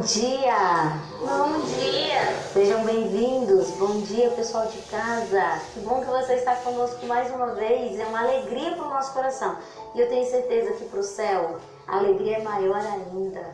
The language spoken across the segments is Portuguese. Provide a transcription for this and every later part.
Bom dia! Bom dia! Sejam bem-vindos. Bom dia, pessoal de casa. Que bom que você está conosco mais uma vez. É uma alegria para o nosso coração. E eu tenho certeza que para o céu a alegria é maior ainda.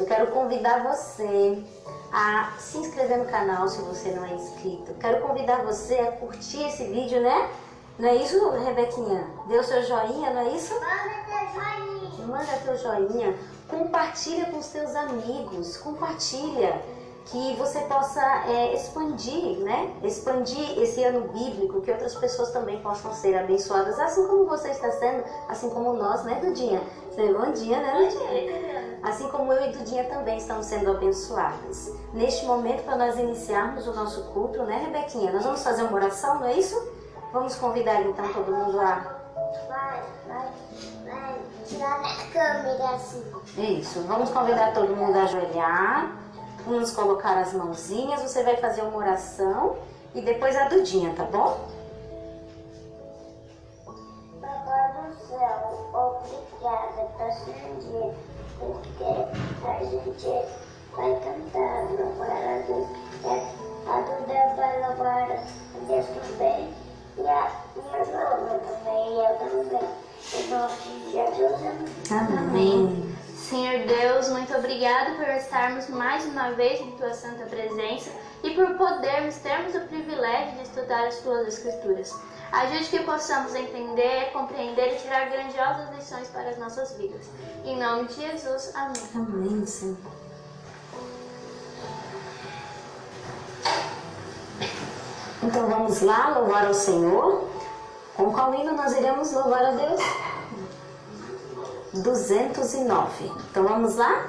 Eu quero convidar você a se inscrever no canal se você não é inscrito. Quero convidar você a curtir esse vídeo, né? Não é isso, Rebequinha? Dê o seu joinha, não é isso? Manda teu joinha! Manda teu joinha. Compartilha com os teus amigos. Compartilha que você possa é, expandir, né? Expandir esse ano bíblico, que outras pessoas também possam ser abençoadas, assim como você está sendo, assim como nós, né, Dudinha? Bom dia, né, Dudinha? Assim como eu e Dudinha também estamos sendo abençoadas. Neste momento, para nós iniciarmos o nosso culto, né, Rebequinha? Nós vamos fazer uma oração, não é isso? Vamos convidar então todo mundo a. Vai, vai, vai tirar da câmera assim. Isso, vamos convidar todo mundo a ajoelhar. Vamos colocar as mãozinhas. Você vai fazer uma oração e depois a Dudinha, tá bom? Papai do céu, obrigada por dia, porque a gente vai cantar, louvar a. É, A Duda vai louvar a Deus também. Amém. Senhor Deus, muito obrigado por estarmos mais uma vez em Tua Santa Presença e por podermos termos o privilégio de estudar as Tuas Escrituras. Ajude que possamos entender, compreender e tirar grandiosas lições para as nossas vidas. Em nome de Jesus, amém. Amém, Senhor. Então vamos lá louvar ao Senhor. Com qual hino nós iremos louvar a Deus? 209. Então vamos lá?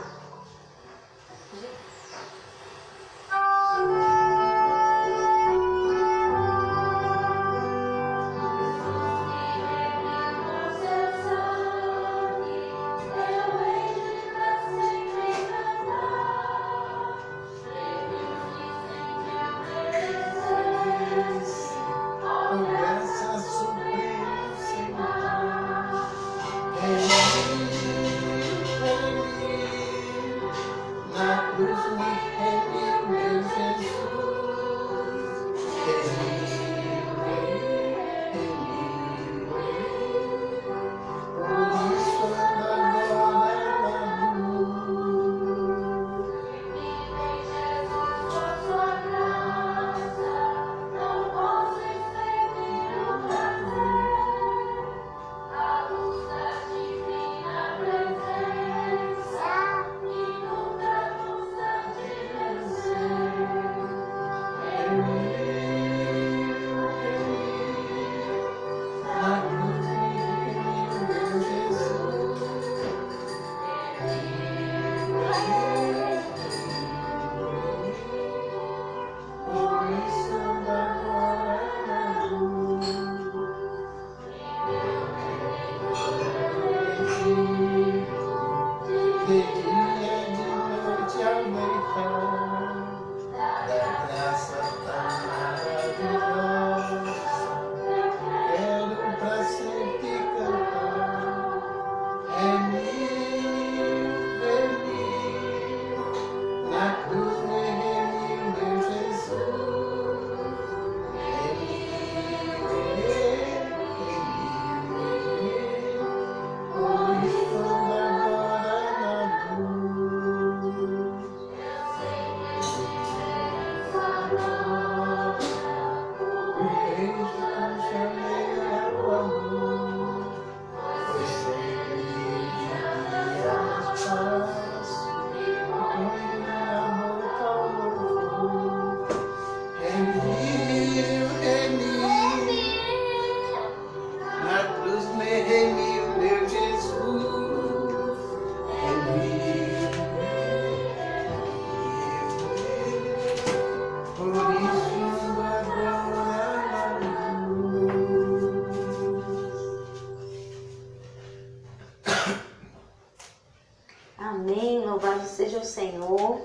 Senhor.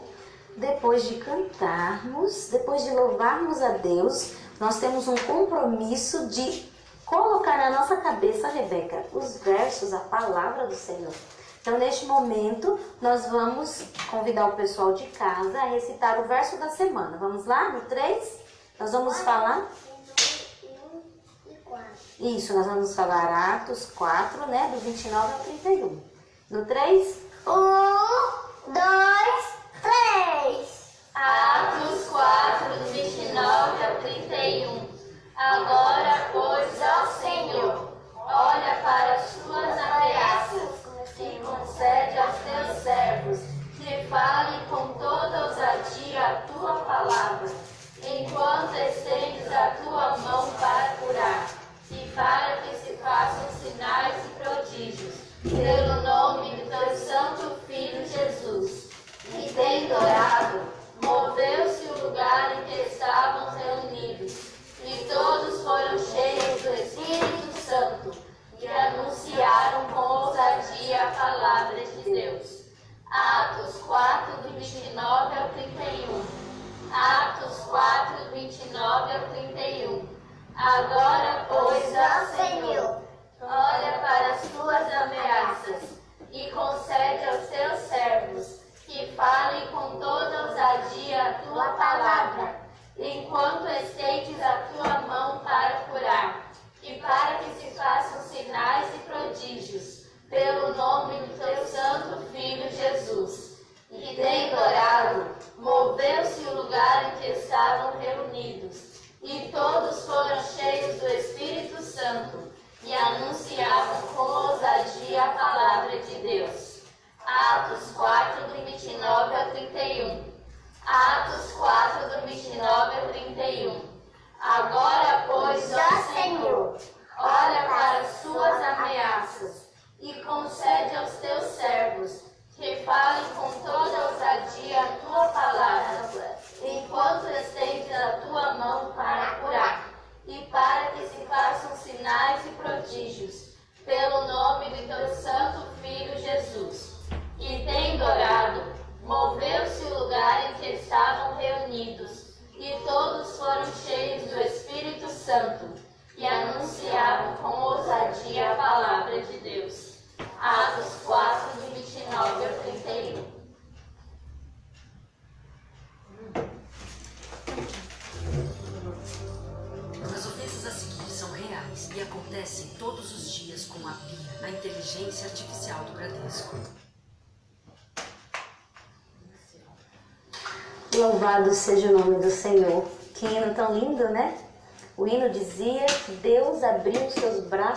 Depois de cantarmos, depois de louvarmos a Deus, nós temos um compromisso de colocar na nossa cabeça, Rebeca, os versos, a palavra do Senhor. Então, neste momento, nós vamos convidar o pessoal de casa a recitar o verso da semana. Vamos lá? No 3? Nós vamos falar. E. Isso, nós vamos falar Atos 4, né? Do 29 ao 31. No 3? Um, dois, três. Atos 4, do 29 ao 31. Agora, pois,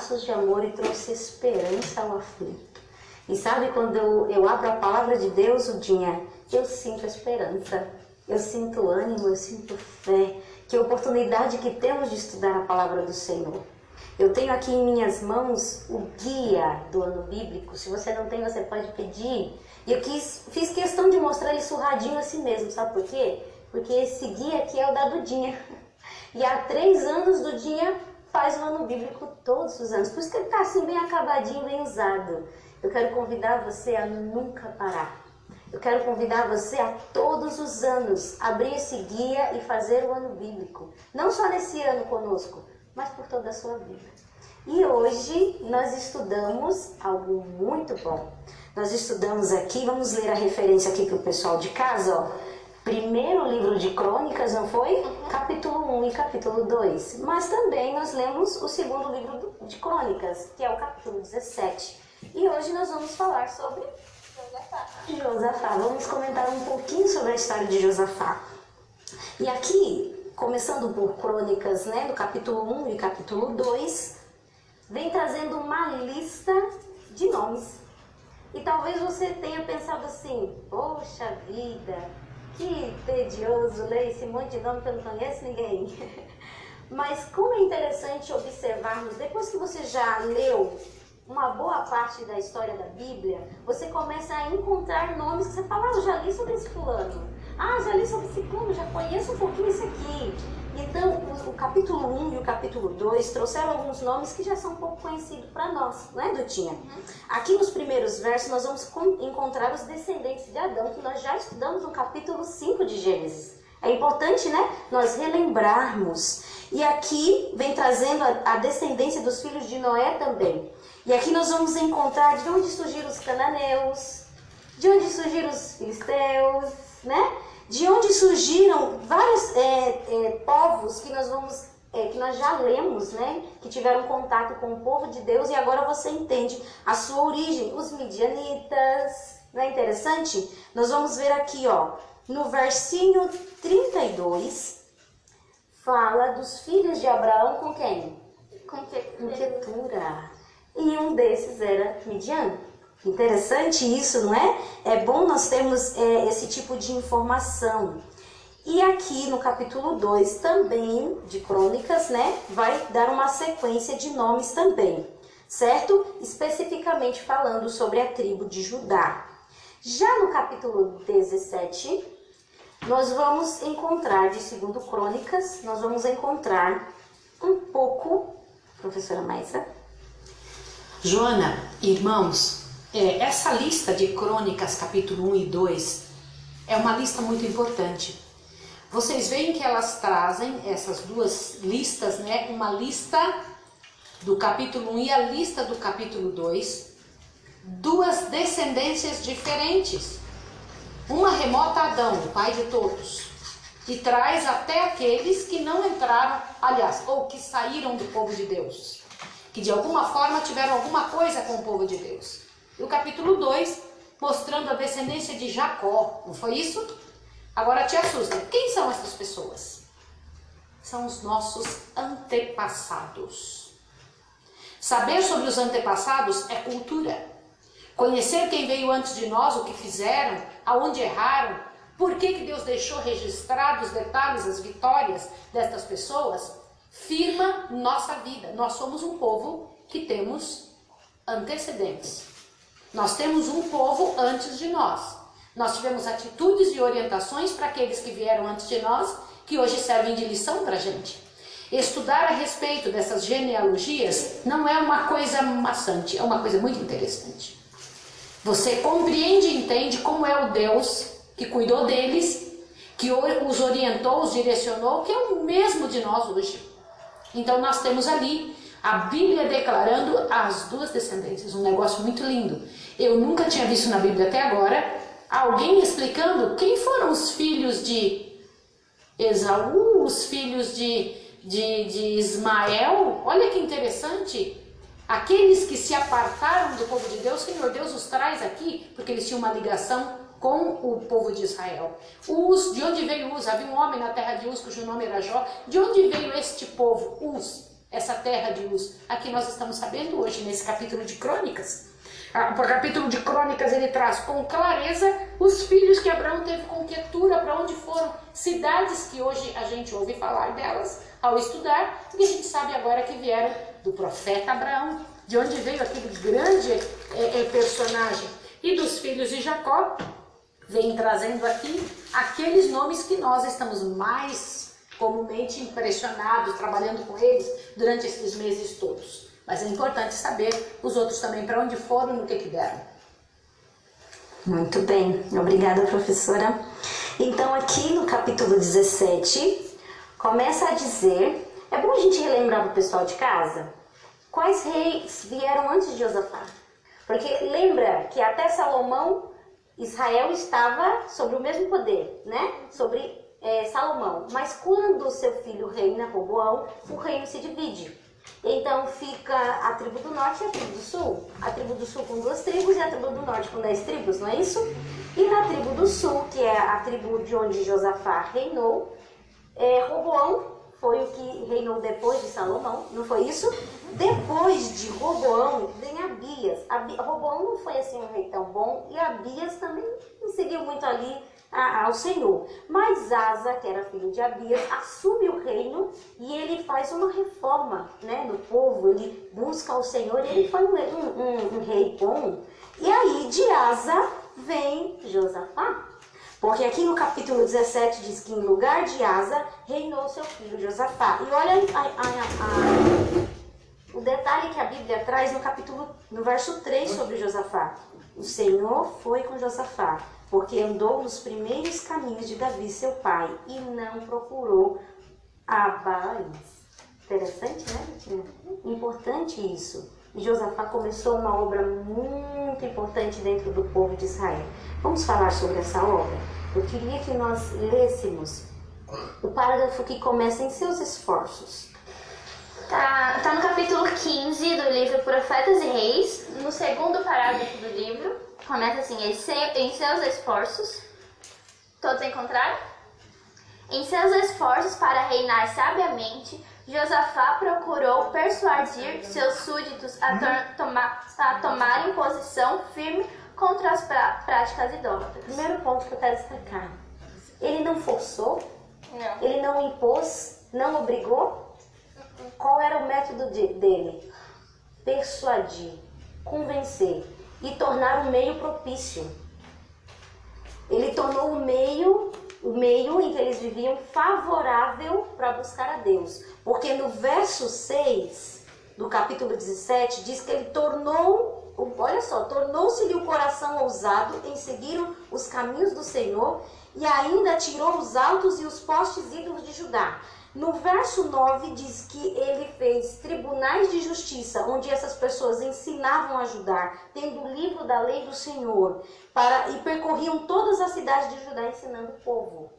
braços de amor e trouxe esperança ao aflito. E sabe quando eu, eu abro a palavra de Deus, o dia, eu sinto esperança, eu sinto ânimo, eu sinto fé. Que oportunidade que temos de estudar a palavra do Senhor. Eu tenho aqui em minhas mãos o guia do ano bíblico. Se você não tem, você pode pedir. E eu quis, fiz questão de mostrar ele surradinho assim mesmo, sabe por quê? Porque esse guia aqui é o da Dudinha. E há três anos Dudinha faz o ano bíblico todos os anos. Por isso que ele está assim bem acabadinho, bem usado. Eu quero convidar você a nunca parar. Eu quero convidar você a todos os anos abrir esse guia e fazer o ano bíblico. Não só nesse ano conosco, mas por toda a sua vida. E hoje nós estudamos algo muito bom. Nós estudamos aqui, vamos ler a referência aqui para o pessoal de casa, ó. Primeiro livro de Crônicas, não foi? Capítulo 1 e capítulo 2. Mas também nós lemos o segundo livro de Crônicas, que é o capítulo 17. E hoje nós vamos falar sobre Josafá. Vamos comentar um pouquinho sobre a história de Josafá. E aqui, começando por Crônicas, né, do capítulo 1 e capítulo 2, vem trazendo uma lista de nomes. E talvez você tenha pensado assim: poxa vida, que tedioso ler esse monte de nome que eu não conheço ninguém. Mas como é interessante observarmos, depois que você já leu uma boa parte da história da Bíblia, você começa a encontrar nomes que você fala, ah, eu já li sobre esse fulano. Ah, já li sobre esse fulano, já conheço um pouquinho esse aqui. Então, o, capítulo 1 e o capítulo 2 trouxeram alguns nomes que já são um pouco conhecidos para nós, não é, Dutinha? Aqui nos primeiros versos nós vamos encontrar os descendentes de Adão, que nós já estudamos no capítulo 5 de Gênesis. É importante, né, nós relembrarmos. E aqui vem trazendo a, a descendência dos filhos de Noé também. E aqui nós vamos encontrar de onde surgiram os cananeus, de onde surgiram os filisteus, né? De onde surgiram vários é, é, povos que nós vamos é, que nós já lemos, né? Que tiveram contato com o povo de Deus e agora você entende a sua origem. Os midianitas, não é interessante? Nós vamos ver aqui, ó, no versinho 32, fala dos filhos de Abraão com quem? Com que Com Ketura. E um desses era Midian. Interessante isso, não é? É bom nós termos é, esse tipo de informação. E aqui no capítulo 2 também de Crônicas, né, vai dar uma sequência de nomes também, certo? Especificamente falando sobre a tribo de Judá. Já no capítulo 17, nós vamos encontrar, de segundo Crônicas, nós vamos encontrar um pouco, professora Maisa, Joana, irmãos, é, essa lista de crônicas, capítulo 1 e 2, é uma lista muito importante. Vocês veem que elas trazem essas duas listas, né? Uma lista do capítulo 1 e a lista do capítulo 2, duas descendências diferentes. Uma remota a Adão, o pai de todos, e traz até aqueles que não entraram, aliás, ou que saíram do povo de Deus, que de alguma forma tiveram alguma coisa com o povo de Deus. E o capítulo 2, mostrando a descendência de Jacó, não foi isso? Agora te assusta. Quem são essas pessoas? São os nossos antepassados. Saber sobre os antepassados é cultura. Conhecer quem veio antes de nós, o que fizeram, aonde erraram, por que, que Deus deixou registrados os detalhes, as vitórias destas pessoas, firma nossa vida. Nós somos um povo que temos antecedentes. Nós temos um povo antes de nós. Nós tivemos atitudes e orientações para aqueles que vieram antes de nós, que hoje servem de lição para a gente. Estudar a respeito dessas genealogias não é uma coisa maçante, é uma coisa muito interessante. Você compreende e entende como é o Deus que cuidou deles, que os orientou, os direcionou, que é o mesmo de nós hoje. Então nós temos ali a Bíblia declarando as duas descendências, um negócio muito lindo. Eu nunca tinha visto na Bíblia até agora alguém explicando quem foram os filhos de Esaú, os filhos de, de, de Ismael. Olha que interessante. Aqueles que se apartaram do povo de Deus, Senhor Deus os traz aqui, porque eles tinham uma ligação com o povo de Israel. Uz, de onde veio Uz? Havia um homem na terra de Uz cujo nome era Jó. De onde veio este povo, Uz, essa terra de Uz? Aqui nós estamos sabendo hoje, nesse capítulo de Crônicas. Ah, o capítulo de Crônicas ele traz com clareza os filhos que Abraão teve com Quetura, para onde foram, cidades que hoje a gente ouve falar delas ao estudar, e a gente sabe agora que vieram do profeta Abraão, de onde veio aquele grande é, é, personagem. E dos filhos de Jacó, vem trazendo aqui aqueles nomes que nós estamos mais comumente impressionados, trabalhando com eles durante esses meses todos. Mas é importante saber os outros também para onde foram e no que que deram. Muito bem, obrigada professora. Então aqui no capítulo 17 começa a dizer, é bom a gente relembrar para o pessoal de casa quais reis vieram antes de Josafá. Porque lembra que até Salomão, Israel estava sobre o mesmo poder, né? Sobre é, Salomão. Mas quando seu filho reina, Roboão, o reino se divide. Então fica a tribo do norte e a tribo do sul. A tribo do sul com duas tribos e a tribo do norte com dez tribos, não é isso? E na tribo do sul, que é a tribo de onde Josafá reinou, é, Roboão foi o que reinou depois de Salomão, não foi isso? Depois de Roboão vem Abias. Abi, Roboão não foi assim um rei tão bom e Abias também não seguiu muito ali a, ao Senhor. Mas Asa, que era filho de Abias, assume o reino e ele faz uma reforma né, no povo, ele busca o Senhor ele foi um, um, um, um rei bom. E aí de Asa vem Josafá. Porque aqui no capítulo 17 diz que em lugar de Asa reinou seu filho Josafá. E olha a, a, a, o detalhe que a Bíblia traz no capítulo, no verso 3 sobre Josafá. O Senhor foi com Josafá, porque andou nos primeiros caminhos de Davi, seu pai, e não procurou a Baales. Interessante, né? Importante isso. Josafá começou uma obra muito importante dentro do povo de Israel. Vamos falar sobre essa obra? Eu queria que nós lêssemos o parágrafo que começa em seus esforços. Tá, tá no capítulo 15 do livro Profetas e Reis, no segundo parágrafo do livro. Começa assim: em se- em seus esforços. Todos encontraram? Em seus esforços para reinar sabiamente, Josafá procurou persuadir seus súditos a, toma- a tomarem posição firme contra as prá- práticas idólatras. Primeiro ponto que eu quero destacar: ele não forçou, Não. ele não impôs, não obrigou. Qual era o método de- dele? Persuadir, convencer e tornar o meio propício. Ele tornou o meio, o meio em que eles viviam favorável para buscar a Deus. Porque no verso 6 do capítulo 17 diz que ele tornou, olha só, tornou-se-lhe o coração ousado em seguir os caminhos do Senhor e ainda tirou os altos e os postes ídolos de Judá. No verso 9 diz que ele fez tribunais de justiça, onde essas pessoas ensinavam a ajudar, tendo o livro da lei do Senhor, para e percorriam todas as cidades de Judá ensinando o povo.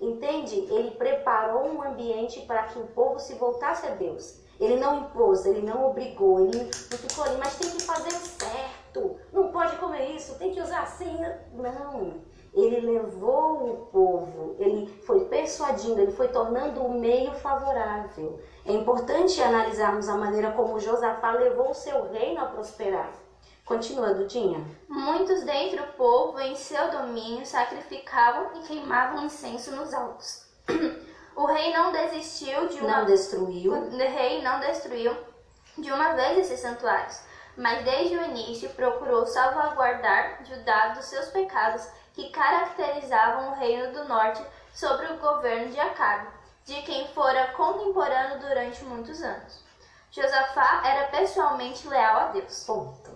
Entende? Ele preparou um ambiente para que o povo se voltasse a Deus. Ele não impôs, ele não obrigou, ele não ficou ali, mas tem que fazer certo. Não pode comer isso, tem que usar assim. Não. Ele levou o povo, ele foi persuadindo, ele foi tornando o meio favorável. É importante analisarmos a maneira como Josafá levou o seu reino a prosperar. Continuando, Dinha. Muitos dentre o povo em seu domínio sacrificavam e queimavam incenso nos altos. O rei não desistiu de uma Não destruiu. O rei não destruiu de uma vez esses santuários, mas desde o início procurou salvaguardar Judá dos seus pecados que caracterizavam o reino do norte sobre o governo de Acabe, de quem fora contemporâneo durante muitos anos. Josafá era pessoalmente leal a Deus. Ponto.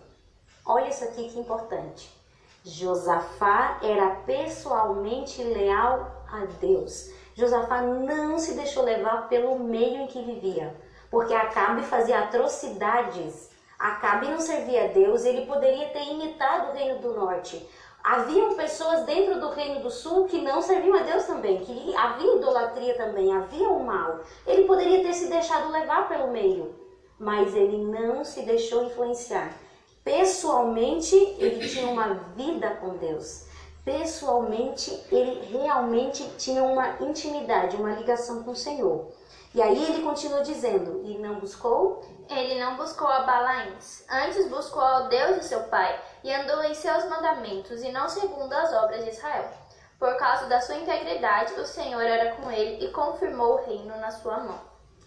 Olha isso aqui que importante. Josafá era pessoalmente leal a Deus. Josafá não se deixou levar pelo meio em que vivia, porque Acabe fazia atrocidades. Acabe não servia a Deus, ele poderia ter imitado o reino do norte. Haviam pessoas dentro do reino do sul que não serviam a Deus também, que havia idolatria também, havia o mal. Ele poderia ter se deixado levar pelo meio, mas ele não se deixou influenciar. Pessoalmente, ele tinha uma vida com Deus. Pessoalmente, ele realmente tinha uma intimidade, uma ligação com o Senhor. E aí ele continua dizendo: E não buscou? Ele não buscou a Balaíns, antes buscou ao Deus de seu pai e andou em seus mandamentos e não segundo as obras de Israel. Por causa da sua integridade, o Senhor era com ele e confirmou o reino na sua mão.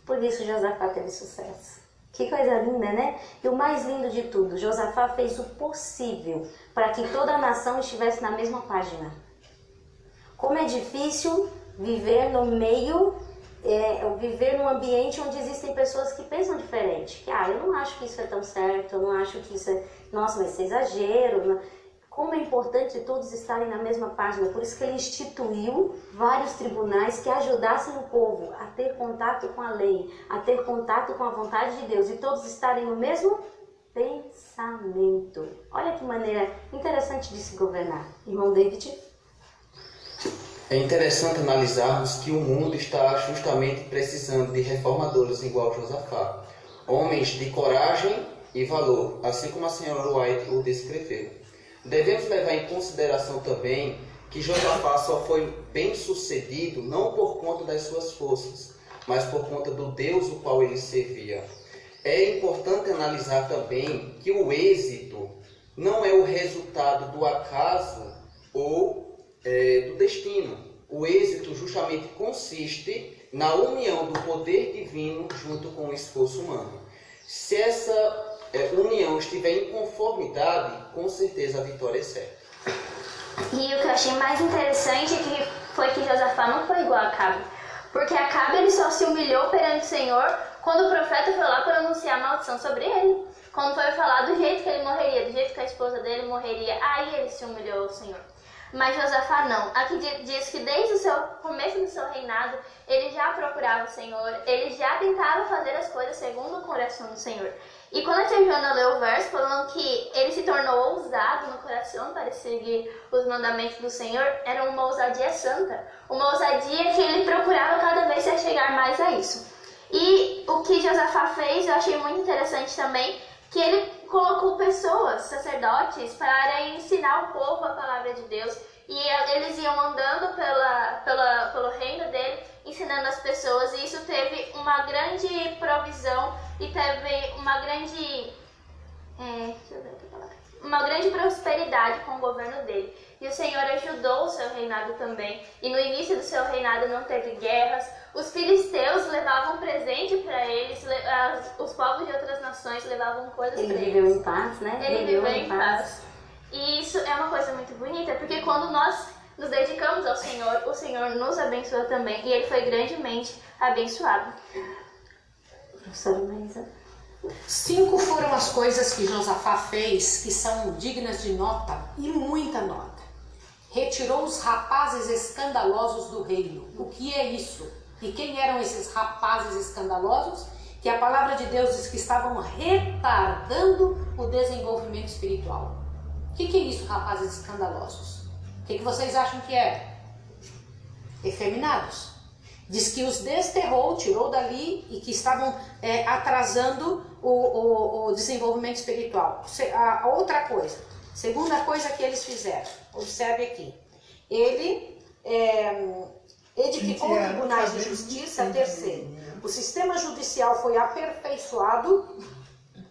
Por isso Josafá teve sucesso. Que coisa linda, né? E o mais lindo de tudo, Josafá fez o possível para que toda a nação estivesse na mesma página. Como é difícil viver no meio, é, viver num ambiente onde existem pessoas que pensam diferente. Que, ah, eu não acho que isso é tão certo, eu não acho que isso é. Nossa, mas isso é exagero. não- Como é importante todos estarem na mesma página. Por isso que ele instituiu vários tribunais que ajudassem o povo a ter contato com a lei, a ter contato com a vontade de Deus e todos estarem no mesmo pensamento. Olha que maneira interessante de se governar. Irmão David? É interessante analisarmos que o mundo está justamente precisando de reformadores igual Josafá, homens de coragem e valor, assim como a senhora White o descreveu. Devemos levar em consideração também que Josafá só foi bem sucedido não por conta das suas forças, mas por conta do Deus o qual ele servia. É importante analisar também que o êxito não é o resultado do acaso ou é, do destino. O êxito justamente consiste na união do poder divino junto com o esforço humano. Se essa é, união estiver em conformidade, com certeza a vitória é certa. E o que eu achei mais interessante é que foi que Josafá não foi igual a Acabe. Porque Acabe ele só se humilhou perante o Senhor quando o profeta foi lá para anunciar maldição sobre ele. Quando foi falar do jeito que ele morreria, do jeito que a esposa dele morreria, aí ele se humilhou ao Senhor. Mas Josafá não. Aqui di- diz que desde o seu começo do seu reinado, ele já procurava o Senhor, ele já tentava fazer as coisas segundo o coração do Senhor. E quando a tia Joana leu o verso falando que ele se tornou ousado no coração para seguir os mandamentos do Senhor, era uma ousadia santa. Uma ousadia que ele procurava cada vez se chegar mais a isso. E o que Josafá fez, eu achei muito interessante também, que ele colocou pessoas, sacerdotes, para ensinar o povo a palavra de Deus. E eles iam andando pela, pela, pelo reino dele, ensinando as pessoas. E isso teve uma grande provisão e teve uma grande. Palavra. Uma grande prosperidade com o governo dele. E o Senhor ajudou o seu reinado também. E no início do seu reinado não teve guerras. Os filisteus levavam presente para eles, as, os povos de outras nações levavam coisas Ele para eles. viveu em paz, né? Ele viveu em paz. E isso é uma coisa muito bonita, porque quando nós nos dedicamos ao Senhor, o Senhor nos abençoa também. E ele foi grandemente abençoado. Professora Maísa. Cinco foram as coisas que Josafá fez que são dignas de nota e muita nota. Retirou os rapazes escandalosos do reino. O que é isso? E quem eram esses rapazes escandalosos? Que a palavra de Deus diz que estavam retardando o desenvolvimento espiritual. O que, que é isso, rapazes escandalosos? O que, que vocês acham que é? Efeminados. Diz que os desterrou, tirou dali e que estavam é, atrasando o, o, o, desenvolvimento espiritual. A, outra coisa, segunda coisa que eles fizeram, observe aqui. Ele é, edificou tribunais de justiça, terceiro. O sistema judicial foi aperfeiçoado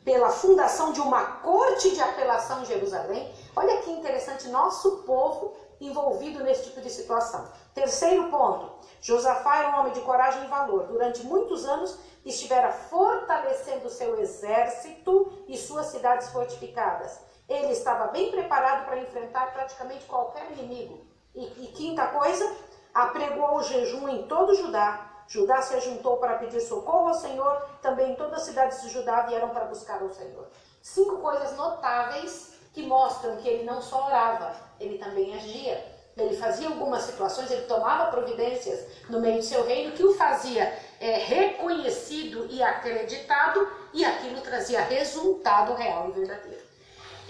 pela fundação de uma corte de apelação em Jerusalém. Olha que interessante, nosso povo envolvido nesse tipo de situação. Terceiro ponto, Josafá era um homem de coragem e valor. Durante muitos anos estivera fortalecendo seu exército e suas cidades fortificadas. Ele estava bem preparado para enfrentar praticamente qualquer inimigo. E, e quinta coisa, apregou o jejum em todo Judá. Judá se juntou para pedir socorro ao Senhor, também todas as cidades de Judá vieram para buscar o Senhor. Cinco coisas notáveis que mostram que ele não só orava, ele também agia. Ele fazia algumas situações, ele tomava providências no meio do seu reino que o fazia é, reconhecido e acreditado, e aquilo trazia resultado real e verdadeiro.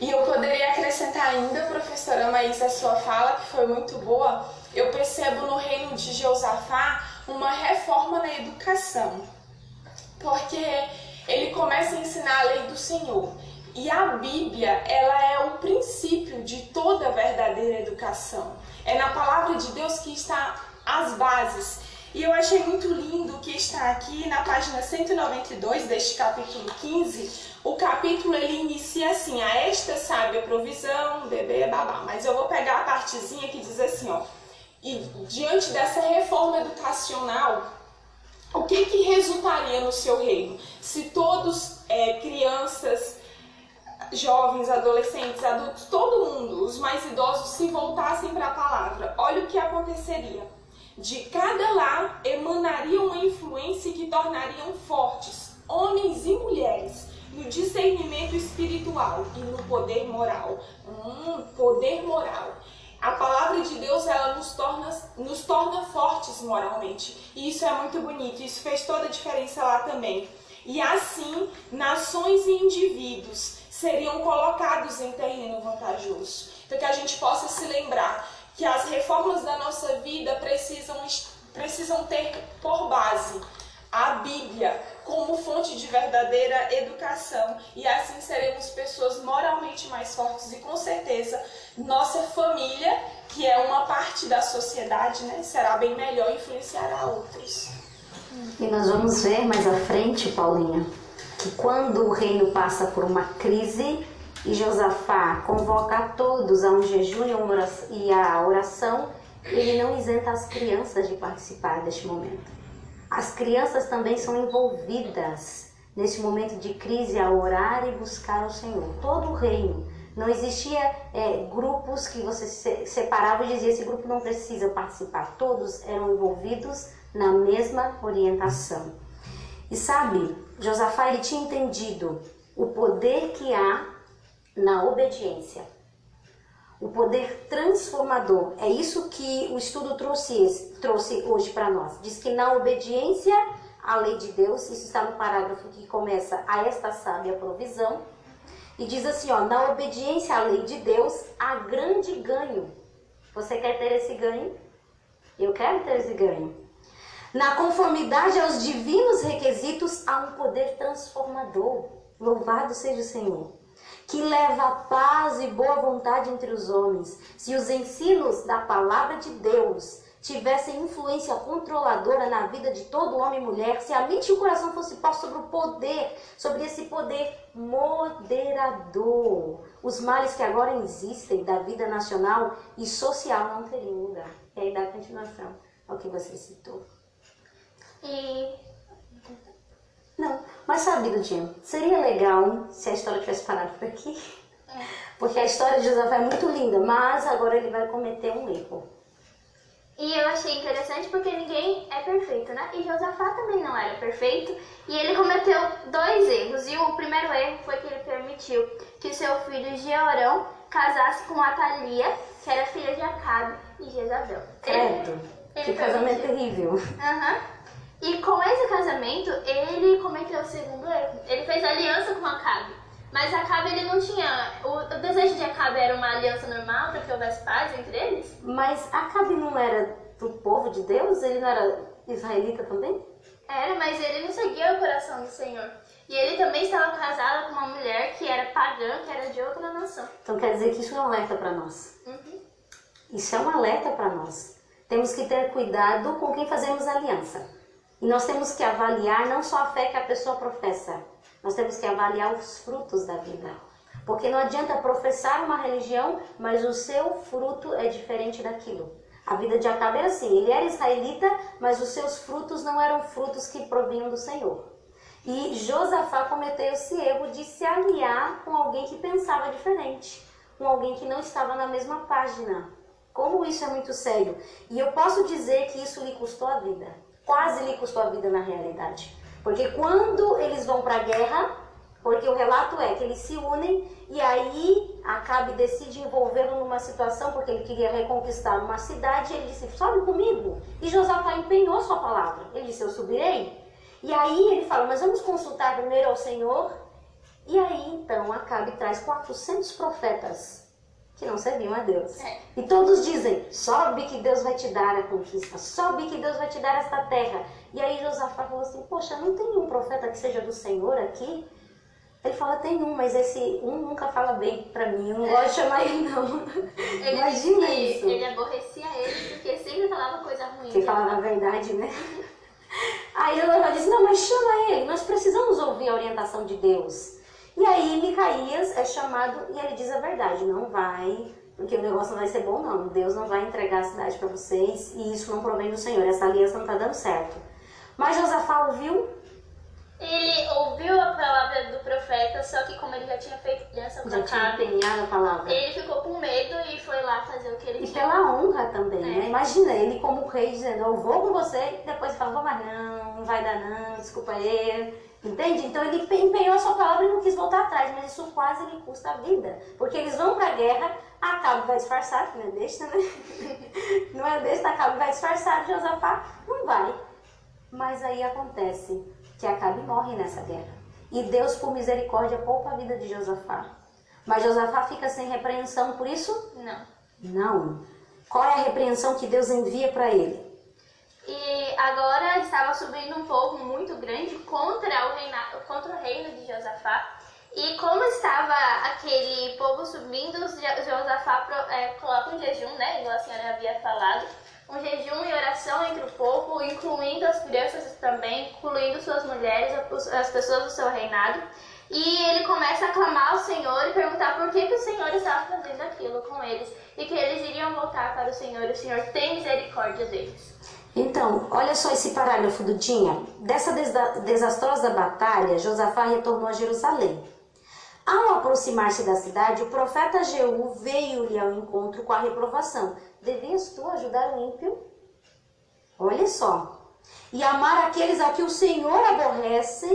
E eu poderia acrescentar ainda, professora Maísa, a sua fala, que foi muito boa. Eu percebo no reino de Josafá uma reforma na educação, porque ele começa a ensinar a lei do Senhor. E a Bíblia, ela é o princípio de toda verdadeira educação. É na palavra de Deus que está as bases. E eu achei muito lindo que está aqui na página 192 deste capítulo 15. O capítulo ele inicia assim: a esta sabe a provisão, bebê, babá. Mas eu vou pegar a partezinha que diz assim, ó. E diante dessa reforma educacional, o que que resultaria no seu reino? Se todos, é, crianças, jovens, adolescentes, adultos, todo mundo, os mais idosos, se voltassem para a palavra, olha o que aconteceria. De cada lar emanaria uma influência que tornariam fortes homens e mulheres no discernimento espiritual e no poder moral. Hum, poder moral. A palavra de Deus ela nos torna, nos torna fortes moralmente. E isso é muito bonito. Isso fez toda a diferença lá também. E assim, nações e indivíduos seriam colocados em terreno vantajoso. Então que a gente possa se lembrar que as reformas da nossa vida precisam, precisam ter por base a Bíblia como fonte de verdadeira educação e assim seremos pessoas moralmente mais fortes e com certeza nossa família, que é uma parte da sociedade, né, será bem melhor e influenciará outros. E nós vamos ver mais à frente, Paulinha, que quando o reino passa por uma crise e Josafá convoca todos a um jejum e a oração, ele não isenta as crianças de participar deste momento. As crianças também são envolvidas nesse momento de crise a orar e buscar o Senhor. Todo o reino. Não existia é, grupos que você se separava e dizia esse grupo não precisa participar. Todos eram envolvidos na mesma orientação. E sabe, Josafá ele tinha entendido o poder que há na obediência. O poder transformador. É isso que o estudo trouxe, trouxe hoje para nós. Diz que na obediência a lei de Deus. Isso está no parágrafo que começa a esta sábia provisão. E diz assim, ó, na obediência à lei de Deus, há grande ganho. Você quer ter esse ganho? Eu quero ter esse ganho. Na conformidade aos divinos requisitos, há um poder transformador. Louvado seja o Senhor. Que leva paz e boa vontade entre os homens. Se os ensinos da palavra de Deus tivessem influência controladora na vida de todo homem e mulher, se a mente e o coração fossem postos sobre o poder, sobre esse poder moderador, os males que agora existem da vida nacional e social não teriam lugar. E aí dá continuação ao que você citou. E Não, mas sabe, Dudinha, seria legal se a história tivesse parado por aqui. Porque a história de Josafá é muito linda, mas agora ele vai cometer um erro. E eu achei interessante porque ninguém é perfeito, né? E Josafá também não era perfeito. E ele cometeu dois erros. E o primeiro erro foi que ele permitiu que seu filho Jeorão casasse com Atalia, que era filha de Acabe e Jezabel. Credo, ele que casamento terrível. Aham. E com esse casamento, ele cometeu o segundo erro. Ele fez aliança com Acabe. Mas Acabe, ele não tinha... O, o desejo de Acabe era uma aliança normal, para que houvesse paz entre eles. Mas Acabe não era do povo de Deus? Ele não era israelita também? Era, mas ele não seguia o coração do Senhor. E ele também estava casado com uma mulher que era pagã, que era de outra nação. Então quer dizer que isso é um alerta para nós. Uhum. Isso é um alerta para nós. Temos que ter cuidado com quem fazemos aliança. E nós temos que avaliar não só a fé que a pessoa professa, nós temos que avaliar os frutos da vida. Porque não adianta professar uma religião, mas o seu fruto é diferente daquilo. A vida de Acabe era assim, ele era israelita, mas os seus frutos não eram frutos que provinham do Senhor. E Josafá cometeu esse erro de se aliar com alguém que pensava diferente, com alguém que não estava na mesma página. Como isso é muito sério. E eu posso dizer que isso lhe custou a vida. Quase lhe custou a vida na realidade. Porque quando eles vão para a guerra, porque o relato é que eles se unem e aí Acabe decide envolvê-lo numa situação porque ele queria reconquistar uma cidade ele disse, sobe comigo. E Josafá empenhou sua palavra. Ele disse, eu subirei. E aí ele fala, mas vamos consultar primeiro ao Senhor. E aí então Acabe traz 400 profetas que não serviam a Deus. É. E todos dizem, sobe que Deus vai te dar a conquista, sobe que Deus vai te dar esta terra. E aí Josafá falou assim, poxa, não tem um profeta que seja do Senhor aqui? Ele fala, tem um, mas esse um nunca fala bem pra mim, eu não gosto de chamar ele não. Ele Imagina isso. ele aborrecia ele porque sempre falava coisa ruim. Quem falava a verdade, né? Aí Josafá disse, não, mas chama ele, nós precisamos ouvir a orientação de Deus. E aí Micaías é chamado e ele diz a verdade, não vai, porque o negócio não vai ser bom não, Deus não vai entregar a cidade para vocês e isso não provém do Senhor, essa aliança não está dando certo. Mas Josafá ouviu, Ele ouviu a palavra do profeta, só que como ele já tinha feito aliança com já tinha empenhado a palavra. ele ficou com medo e foi lá fazer o que ele E tinha. pela honra também, né? É. Imagina ele como rei dizendo, eu vou com você, e depois fala, vou mais não, não vai dar não, desculpa eu. Entende? Então ele empenhou a sua palavra e não quis voltar atrás, mas isso quase lhe custa a vida. Porque eles vão pra guerra, Acabe vai disfarçar, não é besta, né? Não é besta, Acabe vai disfarçar, Josafá não vai. Mas aí acontece que Acabe morre nessa guerra. E Deus, por misericórdia, poupa a vida de Josafá. Mas Josafá fica sem repreensão por isso? Não. Não. Qual é a repreensão que Deus envia para ele? E agora estava subindo um povo muito grande contra o, reina, contra o reino de Josafá. E como estava aquele povo subindo, Jo- Josafá é, coloca um jejum, né? Igual a senhora havia falado. Um jejum e oração entre o povo, incluindo as crianças também, incluindo suas mulheres, as pessoas do seu reinado. E ele começa a clamar ao Senhor e perguntar por que, que o Senhor estava fazendo aquilo com eles. E que eles iriam voltar para o Senhor. O Senhor tem misericórdia deles. Então, olha só esse parágrafo do Dinha. Dessa desa- desastrosa batalha, Josafá retornou a Jerusalém. Ao aproximar-se da cidade, o profeta Jeú veio-lhe ao encontro com a reprovação. Devias tu ajudar o ímpio? Olha só. E amar aqueles a que o Senhor aborrece,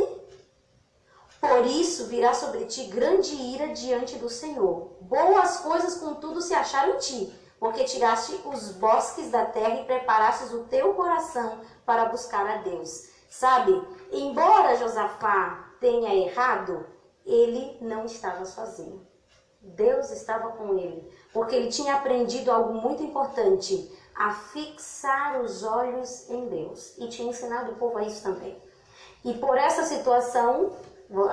por isso virá sobre ti grande ira diante do Senhor. Boas coisas, contudo, se acharam em ti, porque tiraste os bosques da terra e preparastes o teu coração para buscar a Deus. Sabe? Embora Josafá tenha errado, ele não estava sozinho. Deus estava com ele, porque ele tinha aprendido algo muito importante, a fixar os olhos em Deus, e tinha ensinado o povo a isso também. E por essa situação,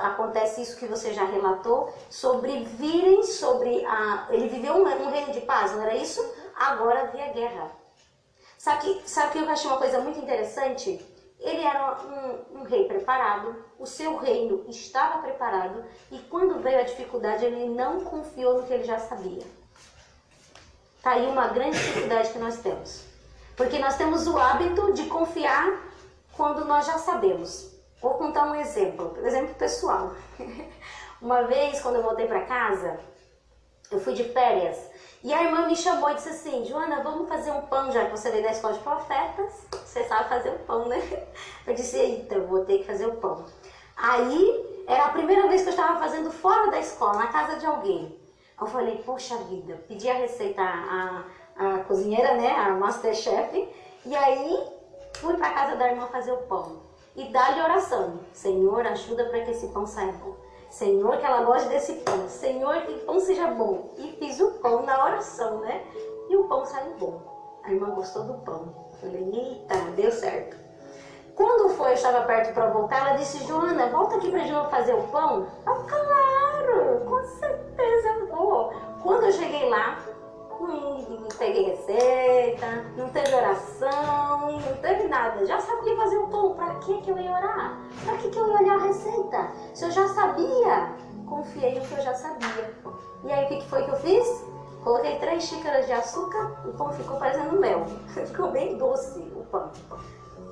acontece isso que você já relatou, sobre virem sobre a. Ele viveu um, um reino de paz, não era isso? Agora havia guerra. Sabe que, sabe que eu achei uma coisa muito interessante? Ele era um, um, rei preparado, o seu reino estava preparado, e quando veio a dificuldade, ele não confiou no que ele já sabia. Tá aí uma grande dificuldade que nós temos. Porque nós temos o hábito de confiar quando nós já sabemos. Vou contar um exemplo, um exemplo pessoal. Uma vez, quando eu voltei para casa, eu fui de férias e a irmã me chamou e disse assim: Joana, vamos fazer um pão, já que você veio da escola de profetas, você sabe fazer o pão, né? Eu disse: Eita, eu vou ter que fazer o pão. Aí, era a primeira vez que eu estava fazendo fora da escola, na casa de alguém. Eu falei: Poxa vida, pedi a receita à, à cozinheira, né, a Masterchef, e aí fui para casa da irmã fazer o pão e dá-lhe oração. Senhor, ajuda para que esse pão saia bom. Senhor, que ela goste desse pão. Senhor, que o pão seja bom. E fiz o pão na oração, né? E o pão saiu bom. A irmã gostou do pão. Falei, eita, deu certo. Quando foi, eu estava perto para voltar, ela disse, Joana, volta aqui para novo fazer o pão. Eu, claro, com certeza vou. Quando eu cheguei lá, não peguei receita, não teve oração, não teve nada. Já sabia fazer o pão. Para que, que eu ia orar? Para que, que eu ia olhar a receita? Se eu já sabia, confiei no que eu já sabia. E aí o que, que foi que eu fiz? Coloquei três xícaras de açúcar, o pão ficou parecendo mel. ficou bem doce o pão.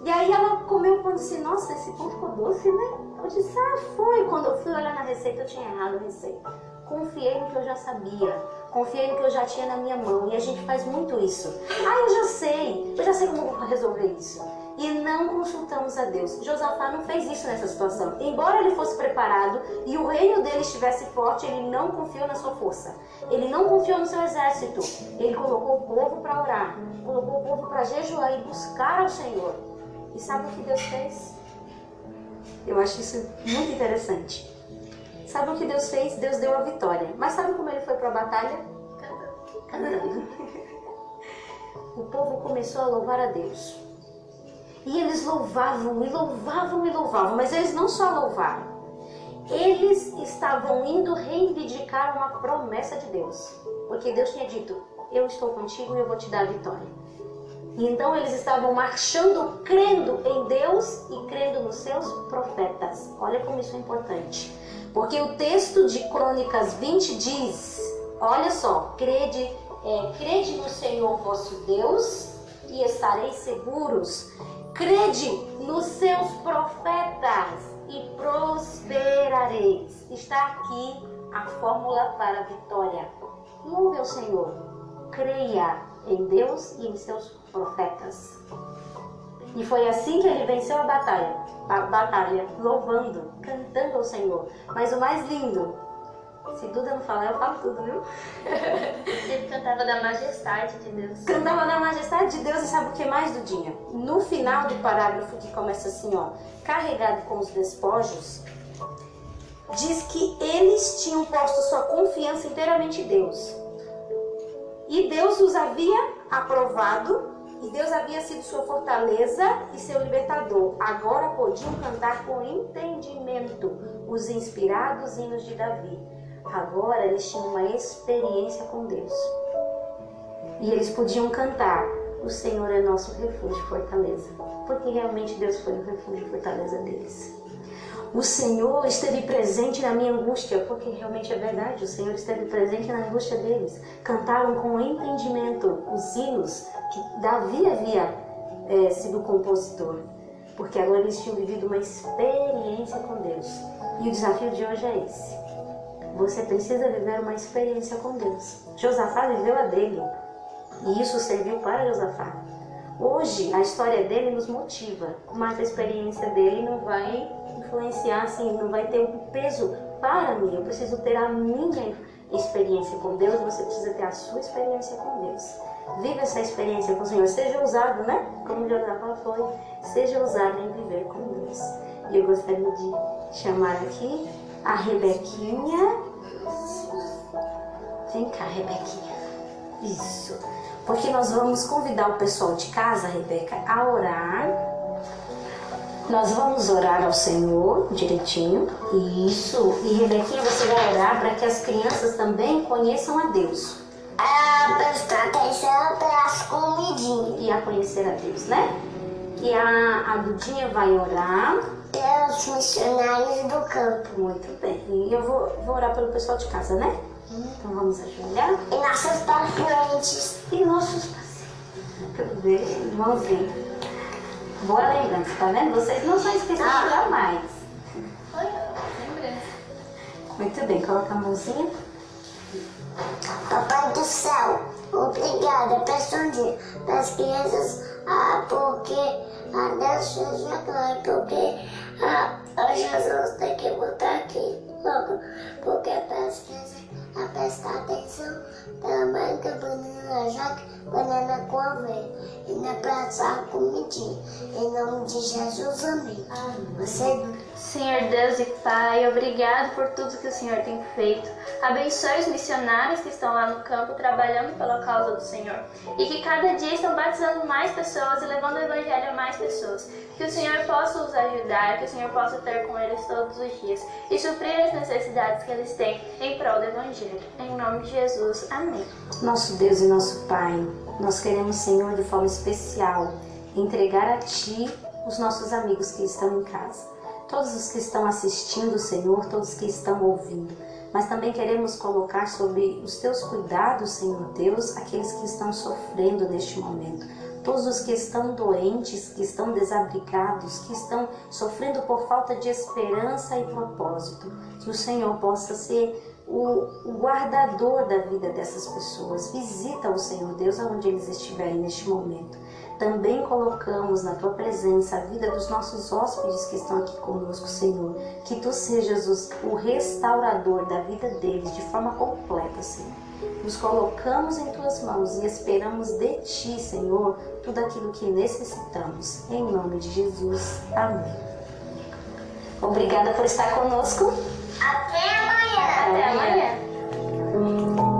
E aí ela comeu o pão e disse, nossa, esse pão ficou doce, né? Eu disse, ah, foi. Quando eu fui olhar na receita, eu tinha errado a receita. Confiei no que eu já sabia. Confiei no que eu já tinha na minha mão. E a gente faz muito isso. Ah, eu já sei. Eu já sei como resolver isso. E não consultamos a Deus. Josafá não fez isso nessa situação. Embora ele fosse preparado e o reino dele estivesse forte, ele não confiou na sua força. Ele não confiou no seu exército. Ele colocou o povo para orar. Colocou o povo para jejuar e buscar ao Senhor. E sabe o que Deus fez? Eu acho isso muito interessante. Sabe o que Deus fez? Deus deu a vitória. Mas sabe como ele foi para a batalha? Cantando. O povo começou a louvar a Deus. E eles louvavam, e louvavam, e louvavam. Mas eles não só louvaram. Eles estavam indo reivindicar uma promessa de Deus. Porque Deus tinha dito: Eu estou contigo e eu vou te dar a vitória. E então eles estavam marchando, crendo em Deus e crendo nos seus profetas. Olha como isso é importante. Porque o texto de Crônicas 20 diz: olha só, crede, é, crede no Senhor vosso Deus e estareis seguros. Crede nos seus profetas e prosperareis. Está aqui a fórmula para a vitória. Louve ao Senhor. Creia em Deus e em seus profetas. E foi assim que ele venceu a batalha, a batalha, louvando, cantando ao Senhor. Mas o mais lindo, se Duda não falar, eu falo tudo, viu? Ele cantava da majestade de Deus. Cantava da majestade de Deus e sabe o que mais, Dudinha? No final do parágrafo que começa assim, ó, carregado com os despojos, diz que eles tinham posto sua confiança inteiramente em Deus. E Deus os havia aprovado e Deus havia sido sua fortaleza e seu libertador. Agora podiam cantar com entendimento os inspirados hinos de Davi. Agora eles tinham uma experiência com Deus. E eles podiam cantar: O Senhor é nosso refúgio e fortaleza. Porque realmente Deus foi o refúgio e fortaleza deles. O Senhor esteve presente na minha angústia, porque realmente é verdade, o Senhor esteve presente na angústia deles. Cantaram com entendimento os hinos que Davi havia é, sido compositor, porque agora eles tinham vivido uma experiência com Deus. E o desafio de hoje é esse. Você precisa viver uma experiência com Deus. Josafá viveu a dele, e isso serviu para Josafá. Hoje a história dele nos motiva, mas a experiência dele não vai influenciar, assim, não vai ter um peso para mim. Eu preciso ter a minha experiência com Deus, você precisa ter a sua experiência com Deus. Viva essa experiência com o Senhor. Seja usado, né? Como Josafá foi, seja usado em viver com Deus. E eu gostaria de chamar aqui a Rebequinha. Vem cá, Rebequinha. Isso. Porque nós vamos convidar o pessoal de casa, Rebeca, a orar. Nós vamos orar ao Senhor direitinho. Isso. E Rebequinha, você vai orar para que as crianças também conheçam a Deus. A prestar atenção pelas comidinhas. E a conhecer a Deus, né? E a, a Dudinha vai orar. Pelos missionários do campo. Muito bem. E eu vou, vou orar pelo pessoal de casa, né? Então vamos ajoelhar. E nossas pacientes. E nossos pacientes. Tudo bem, irmãozinho. Boa lembrança, tá vendo? Vocês não são esquecidos jamais. Muito bem, coloca a mãozinha. Papai do céu, obrigada. Peço um dia para as crianças, ah, porque a Deus seja glória, porque ah, a Jesus tem que botar aqui logo, porque para as crianças a prestar atenção pela manga, banana jaca, banana com aveia, e na praça a comidinha. Em nome de Jesus, amém. Você Senhor Deus e Pai, obrigado por tudo que o Senhor tem feito. Abençoe os missionários que estão lá no campo trabalhando pela causa do Senhor. E que cada dia estão batizando mais pessoas e levando o Evangelho a mais pessoas. Que o Senhor possa os ajudar, que o Senhor possa ter com eles todos os dias e suprir as necessidades que eles têm em prol do Evangelho. Em nome de Jesus. Amém. Nosso Deus e nosso Pai, nós queremos, Senhor, de forma especial, entregar a Ti os nossos amigos que estão em casa. Todos os que estão assistindo, Senhor, todos que estão ouvindo. Mas também queremos colocar sobre os Teus cuidados, Senhor Deus, aqueles que estão sofrendo neste momento. Todos os que estão doentes, que estão desabrigados, que estão sofrendo por falta de esperança e propósito. Que o Senhor possa ser o, guardador da vida dessas pessoas. Visita o Senhor Deus aonde eles estiverem neste momento. Também colocamos na tua presença a vida dos nossos hóspedes que estão aqui conosco, Senhor. Que tu sejas o restaurador da vida deles de forma completa, Senhor. Nos colocamos em tuas mãos e esperamos de ti, Senhor, tudo aquilo que necessitamos. Em nome de Jesus. Amém. Obrigada por estar conosco. Até amanhã. Até amanhã.